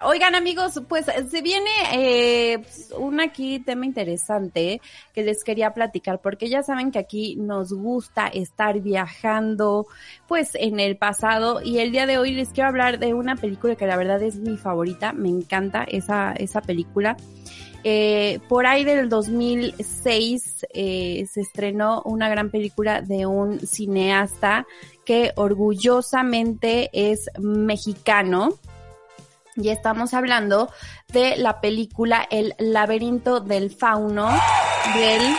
Oigan amigos, pues se viene eh, pues, un aquí tema interesante que les quería platicar porque ya saben que aquí nos gusta estar viajando pues en el pasado y el día de hoy les quiero hablar de una película que la verdad es mi favorita, me encanta esa, esa película. Eh, por ahí del 2006 eh, se estrenó una gran película de un cineasta que orgullosamente es mexicano y estamos hablando de la película El laberinto del fauno del...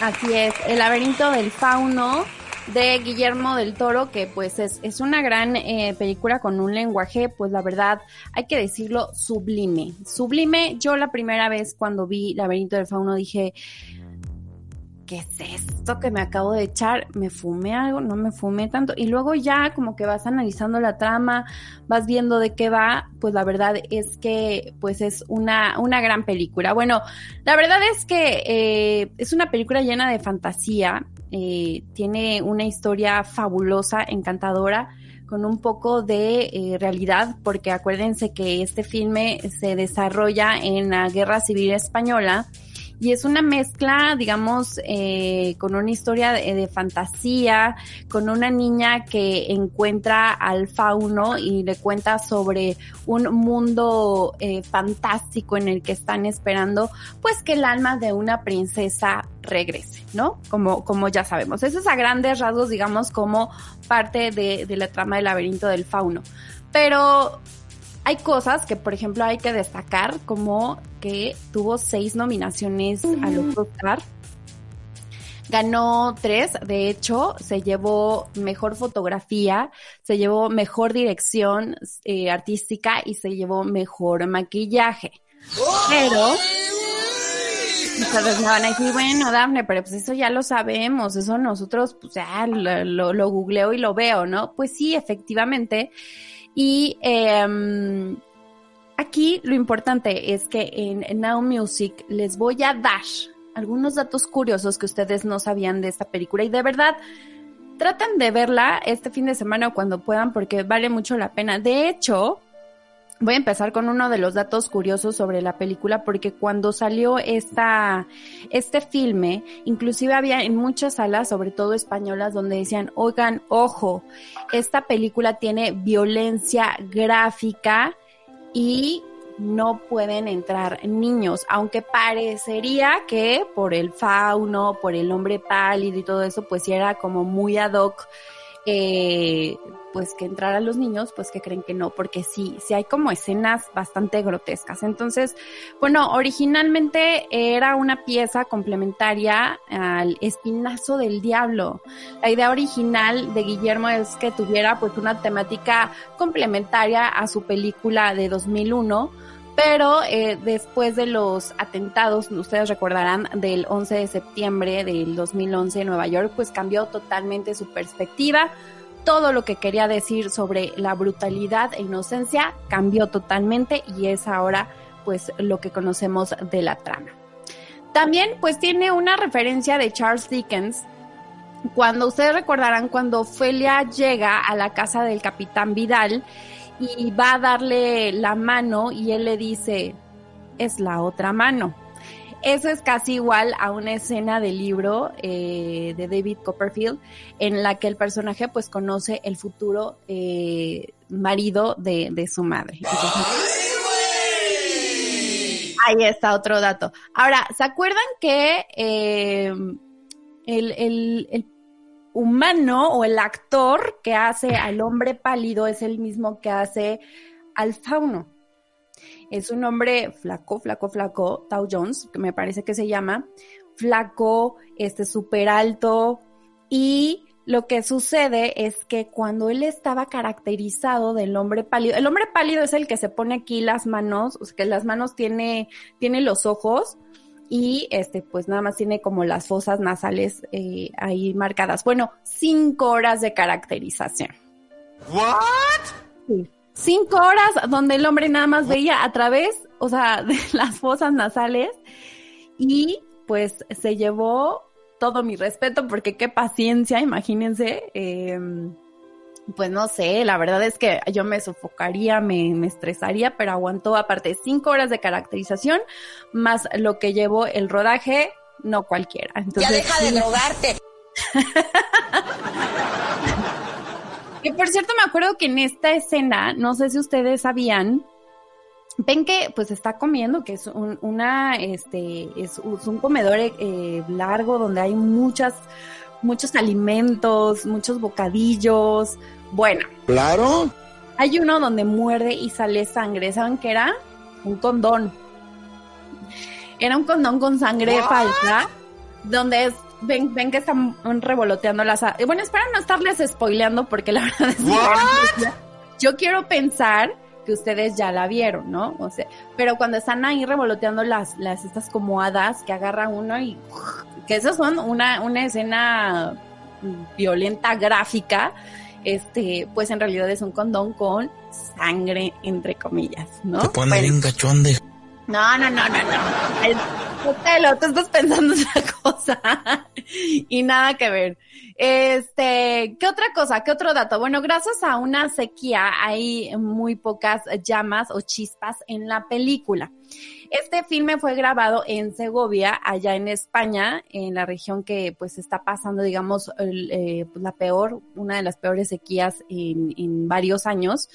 Así es, El laberinto del fauno de Guillermo del Toro, que pues es, es una gran eh, película con un lenguaje, pues la verdad, hay que decirlo, sublime. Sublime, yo la primera vez cuando vi Laberinto del Fauno dije, ¿qué es esto que me acabo de echar? ¿Me fumé algo? ¿No me fumé tanto? Y luego ya como que vas analizando la trama, vas viendo de qué va, pues la verdad es que pues es una, una gran película. Bueno, la verdad es que eh, es una película llena de fantasía, eh, tiene una historia fabulosa, encantadora con un poco de eh, realidad, porque acuérdense que este filme se desarrolla en la Guerra Civil Española y es una mezcla, digamos, eh, con una historia de, fantasía, con una niña que encuentra al fauno y le cuenta sobre un mundo eh, fantástico en el que están esperando, pues que el alma de una princesa regrese, ¿no? Como, como ya sabemos. Eso es a grandes rasgos, digamos, como parte de, de la trama del laberinto del fauno. Pero hay cosas que, por ejemplo, hay que destacar, como que tuvo seis nominaciones a los Oscar. Ganó tres, de hecho, se llevó mejor fotografía, se llevó mejor dirección eh, artística y se llevó mejor maquillaje. Pero Ustedes me van a decir, bueno, Dafne, pero pues eso ya lo sabemos, eso nosotros, pues ya lo, lo googleo y lo veo, ¿no? Pues sí, efectivamente, y em, aquí lo importante es que en Now Music les voy a dar algunos datos curiosos que ustedes no sabían de esta película y de verdad traten de verla este fin de semana o cuando puedan porque vale mucho la pena. De hecho, Voy a empezar con uno de los datos curiosos sobre la película porque cuando salió esta, este filme, inclusive había en muchas salas, sobre todo españolas, donde decían, oigan, ojo, esta película tiene violencia gráfica y no pueden entrar niños, aunque parecería que por el fauno, por el hombre pálido y todo eso, pues era como muy ad hoc eh, pues que entraran los niños, pues que creen que no, porque sí, sí hay como escenas bastante grotescas. Entonces, bueno, originalmente era una pieza complementaria al Espinazo del Diablo. La idea original de Guillermo es que tuviera pues una temática complementaria a su película de 2001 pero eh, después de los atentados, ustedes recordarán, del 11 de septiembre del 2011 en Nueva York, pues cambió totalmente su perspectiva. Todo lo que quería decir sobre la brutalidad e inocencia cambió totalmente y es ahora pues lo que conocemos de la trama. También pues tiene una referencia de Charles Dickens cuando ustedes recordarán cuando Felia llega a la casa del capitán Vidal y va a darle la mano y él le dice, es la otra mano. Eso es casi igual a una escena del libro eh, de David Copperfield en la que el personaje pues conoce el futuro eh, marido de, de, su madre. ahí está otro dato. Ahora, ¿se acuerdan que eh, el, el, el humano o el actor que hace al hombre pálido es el mismo que hace al fauno. Es un hombre flaco, flaco, flaco, Tau Jones, que me parece que se llama, flaco, este súper alto y lo que sucede es que cuando él estaba caracterizado del hombre pálido, el hombre pálido es el que se pone aquí las manos, o sea, que las manos tiene, tiene los ojos, y este pues nada más tiene como las fosas nasales eh, ahí marcadas. Bueno, cinco horas de caracterización. ¿What? Cinco horas donde el hombre nada más veía a través, o sea, de las fosas nasales y pues se llevó todo mi respeto porque qué paciencia, imagínense. Eh, pues no sé, la verdad es que yo me sofocaría, me, me estresaría, pero aguantó aparte cinco horas de caracterización, más lo que llevó el rodaje, no cualquiera. ya deja de drogarte. que por cierto me acuerdo que en esta escena, no sé si ustedes sabían, ven que pues está comiendo, que es un, una, este, es, un comedor eh, largo donde hay muchas, muchos alimentos, muchos bocadillos, bueno. Claro. Hay uno donde muerde y sale sangre. ¿Saben qué era? Un condón. Era un condón con sangre falsa. Donde es, ven, ven que están revoloteando las. Bueno, espero no estarles spoileando porque la verdad es que yo quiero pensar que ustedes ya la vieron, ¿no? O sea, pero cuando están ahí revoloteando las, las estas como hadas que agarra uno y que esas son una, una escena violenta, gráfica, este, pues en realidad es un condón con sangre, entre comillas, ¿no? Te pone bien gachón de... No, no, no, no, no. Hotel, tú estás pensando otra cosa. y nada que ver. Este, ¿qué otra cosa? ¿Qué otro dato? Bueno, gracias a una sequía hay muy pocas llamas o chispas en la película. Este filme fue grabado en Segovia, allá en España, en la región que pues está pasando, digamos, eh, pues, la peor, una de las peores sequías en, varios años.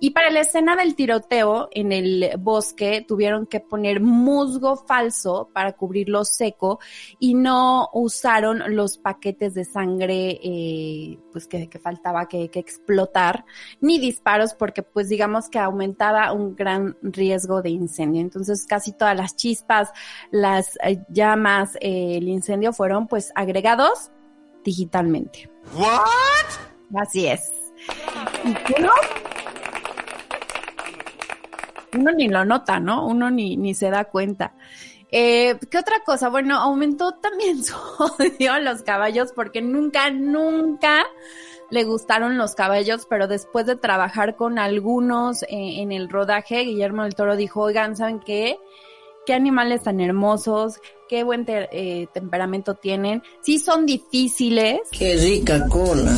Y para la escena del tiroteo en el bosque tuvieron que poner musgo falso para cubrirlo seco y no usaron los paquetes de sangre eh, pues que, que faltaba que, que explotar, ni disparos porque pues digamos que aumentaba un gran riesgo de incendio. Entonces, casi todas las chispas, las eh, llamas, eh, el incendio fueron pues agregados digitalmente. ¿What? Así es. ¿Y uno? Uno ni lo nota, ¿no? Uno ni, ni se da cuenta. Eh, ¿Qué otra cosa? Bueno, aumentó también su odio a los caballos porque nunca, nunca le gustaron los caballos, pero después de trabajar con algunos eh, en el rodaje, Guillermo del Toro dijo, oigan, ¿saben qué? Qué animales tan hermosos, qué buen eh, temperamento tienen. Sí son difíciles. Qué rica cola.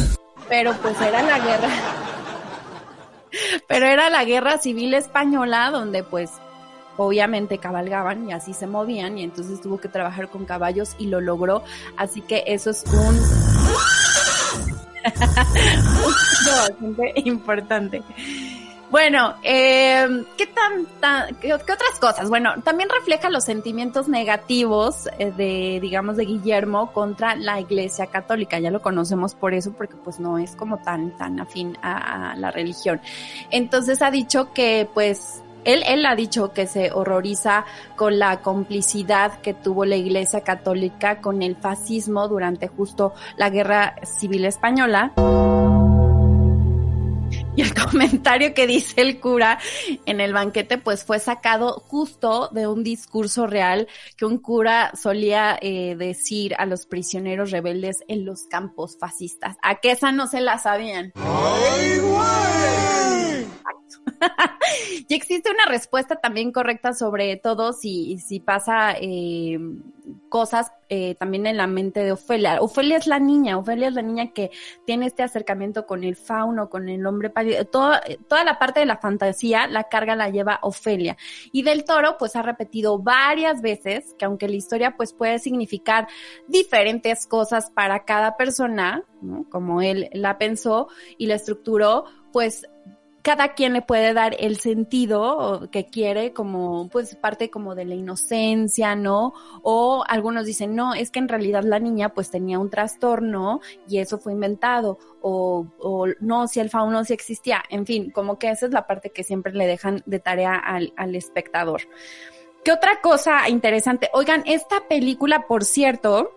Pero pues era la guerra. pero era la guerra civil española donde pues obviamente cabalgaban y así se movían y entonces tuvo que trabajar con caballos y lo logró. Así que eso es un importante. Bueno, eh, ¿qué, tan, qué, otras cosas? Bueno, también refleja los sentimientos negativos eh, de, digamos, de Guillermo contra la Iglesia Católica. Ya lo conocemos por eso, porque pues no es como tan, tan afín a la religión. Entonces ha dicho que pues él, él ha dicho que se horroriza con la complicidad que tuvo la Iglesia Católica con el fascismo durante justo la Guerra Civil Española. Y el comentario que dice el cura en el banquete, pues fue sacado justo de un discurso real que un cura solía eh, decir a los prisioneros rebeldes en los campos fascistas. A que esa no se la sabían. ¡Ay, y existe una respuesta también correcta sobre todo si, si pasa eh, cosas eh, también en la mente de Ofelia. Ofelia es la niña, Ofelia es la niña que tiene este acercamiento con el fauno, con el hombre pálido. Toda, toda la parte de la fantasía, la carga la lleva Ofelia. Y del toro, pues ha repetido varias veces que aunque la historia pues puede significar diferentes cosas para cada persona, como él la pensó y la estructuró, pues cada quien le puede dar el sentido que quiere como pues parte como de la inocencia, ¿no? O algunos dicen, no, es que en realidad la niña pues tenía un trastorno y eso fue inventado o, o no, si el fauno sí existía, en fin, como que esa es la parte que siempre le dejan de tarea al, al espectador. ¿Qué otra cosa interesante? Oigan, esta película, por cierto,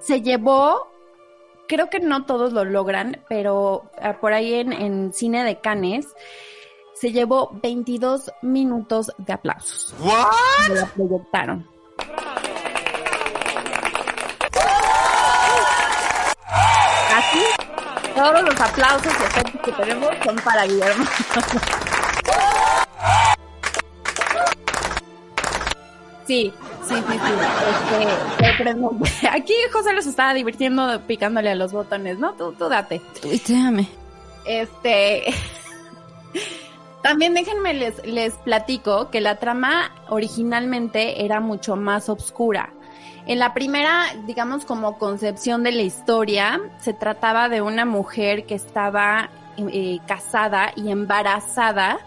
se llevó creo que no todos lo logran, pero ah, por ahí en, Cine de Canes se llevó 22 minutos de aplausos. ¿What? La proyectaron. Así, todos los aplausos y efectos que tenemos son para Guillermo. Sí, sí, sí, sí. Este, aquí José los estaba divirtiendo picándole a los botones, ¿no? Tú, tú date. Tuiteame. Este. También déjenme les, les platico que la trama originalmente era mucho más oscura. En la primera, digamos, como concepción de la historia, se trataba de una mujer que estaba eh, casada y embarazada,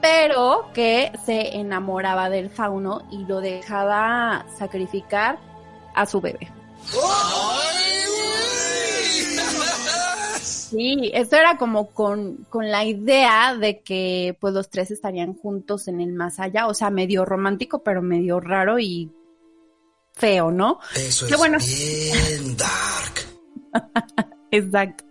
pero que se enamoraba del fauno y lo dejaba sacrificar a su bebé. Sí, eso era como con, con la idea de que pues los tres estarían juntos en el más allá, o sea, medio romántico, pero medio raro y feo, ¿no? Eso Qué es bueno. bien dark. Exacto.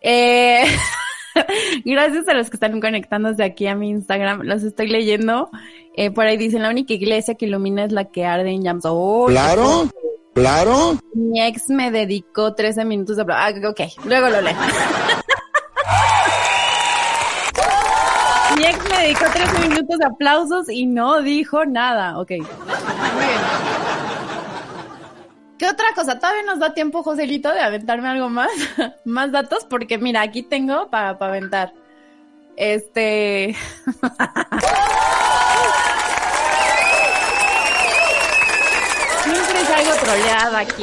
Eh, gracias a los que están conectándose aquí a mi Instagram, los estoy leyendo. Eh, por ahí dicen, la única iglesia que ilumina es la que arde en llamas. Oh, Claro, claro. Mi ex me dedicó 13 minutos de... Ah, ok, luego lo leo. Mi ex me dedicó 13 minutos de aplausos y no dijo nada. Ok. Muy bien. ¿Qué otra cosa? Todavía nos da tiempo, Joselito, de aventarme algo más. más datos, porque mira, aquí tengo para, para aventar. Este. Siempre salgo troleada aquí.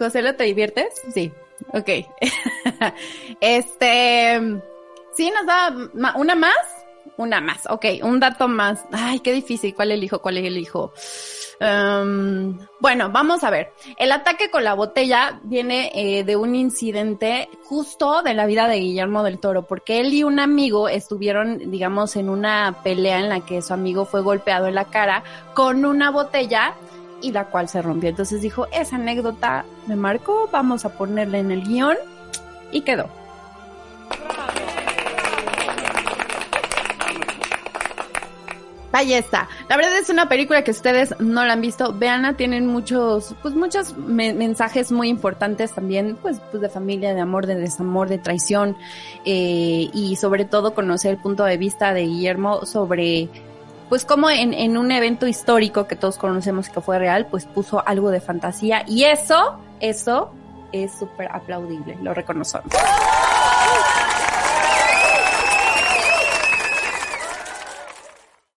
José, ¿te diviertes? Sí. Ok. este. Sí, nos da una más. Una más. Ok, un dato más. Ay, qué difícil. ¿Cuál elijo? ¿Cuál elijo? Um, bueno, vamos a ver. El ataque con la botella viene eh, de un incidente justo de la vida de Guillermo del Toro, porque él y un amigo estuvieron, digamos, en una pelea en la que su amigo fue golpeado en la cara con una botella y la cual se rompió. Entonces dijo, esa anécdota me marcó, vamos a ponerla en el guion y quedó. Ahí está. La verdad es una película que ustedes no la han visto. Veanla, tienen muchos, pues muchos me- mensajes muy importantes también, pues, pues de familia, de amor, de desamor, de traición, eh, y sobre todo conocer el punto de vista de Guillermo sobre, pues como en, en un evento histórico que todos conocemos que fue real, pues puso algo de fantasía y eso, eso es súper aplaudible, lo reconocemos.